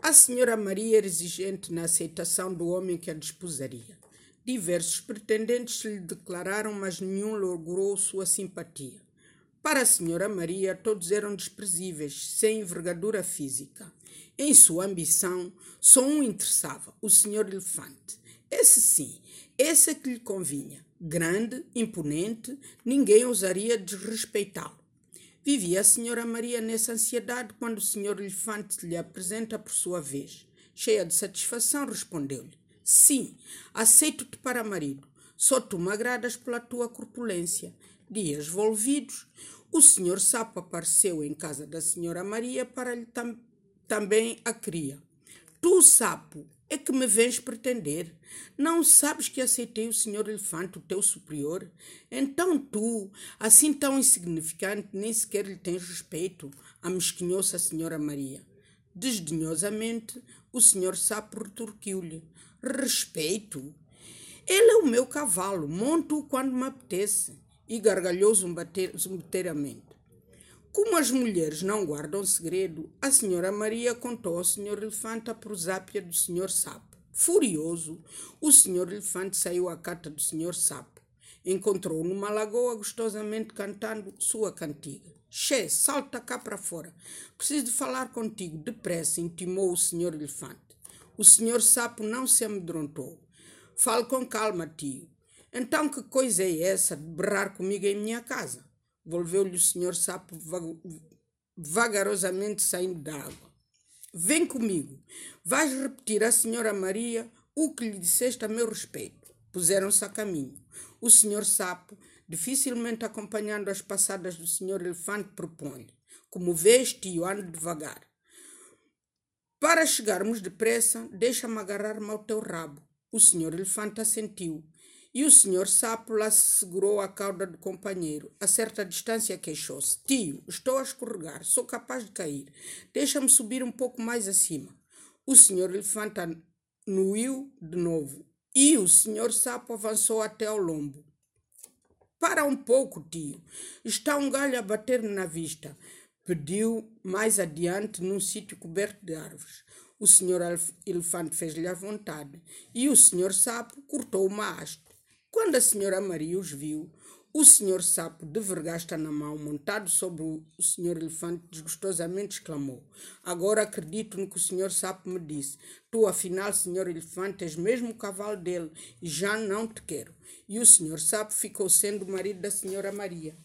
A senhora Maria era exigente na aceitação do homem que a desposaria. Diversos pretendentes lhe declararam, mas nenhum logrou sua simpatia. Para a senhora Maria, todos eram desprezíveis, sem envergadura física. Em sua ambição, só um interessava, o senhor Elefante. Esse sim, esse é que lhe convinha. Grande, imponente, ninguém ousaria desrespeitá-lo. Vivia a senhora Maria nessa ansiedade quando o senhor Elefante lhe apresenta por sua vez. Cheia de satisfação, respondeu-lhe: Sim, aceito-te para marido. Só tu me agradas pela tua corpulência. Dias volvidos, o senhor Sapo apareceu em casa da senhora Maria para lhe tam também a cria. Tu, Sapo, é que me vens pretender? Não sabes que aceitei o senhor elefante, o teu superior? Então tu, assim tão insignificante, nem sequer lhe tens respeito? Amesquinhou-se a senhora Maria. Desdenhosamente, o senhor sapo retorquiu-lhe. Respeito? Ele é o meu cavalo, monto-o quando me apetece. E gargalhou zumbateiramente. Como as mulheres não guardam segredo, a senhora Maria contou ao senhor Elefante a prosápia do senhor Sapo. Furioso, o senhor Elefante saiu à cata do senhor Sapo. Encontrou numa lagoa gostosamente cantando sua cantiga. Che, salta cá para fora. Preciso de falar contigo. Depressa, intimou o senhor Elefante. O senhor Sapo não se amedrontou. Fale com calma, tio. Então que coisa é essa de berrar comigo em minha casa? Volveu-lhe o senhor sapo vagarosamente saindo da água. Vem comigo. Vais repetir à senhora Maria o que lhe disseste a meu respeito. Puseram-se a caminho. O senhor sapo, dificilmente acompanhando as passadas do senhor elefante, propõe-lhe. Como vês, tio, ando devagar. Para chegarmos depressa, deixa-me agarrar-me ao teu rabo. O senhor elefante assentiu e o senhor se segurou a cauda do companheiro. A certa distância queixou-se. Tio, estou a escorregar, sou capaz de cair. Deixa-me subir um pouco mais acima. O senhor elefante anuiu de novo. E o senhor sapo avançou até ao lombo. Para um pouco, tio. Está um galho a bater-me na vista. Pediu mais adiante, num sítio coberto de árvores. O senhor elefante fez-lhe a vontade e o senhor sapo cortou uma haste. Quando a senhora Maria os viu, o senhor sapo, de vergasta na mão, montado sobre o senhor elefante, desgostosamente exclamou: Agora acredito no que o senhor sapo me disse. Tu, afinal, senhor elefante, és mesmo o cavalo dele e já não te quero. E o senhor sapo ficou sendo o marido da senhora Maria.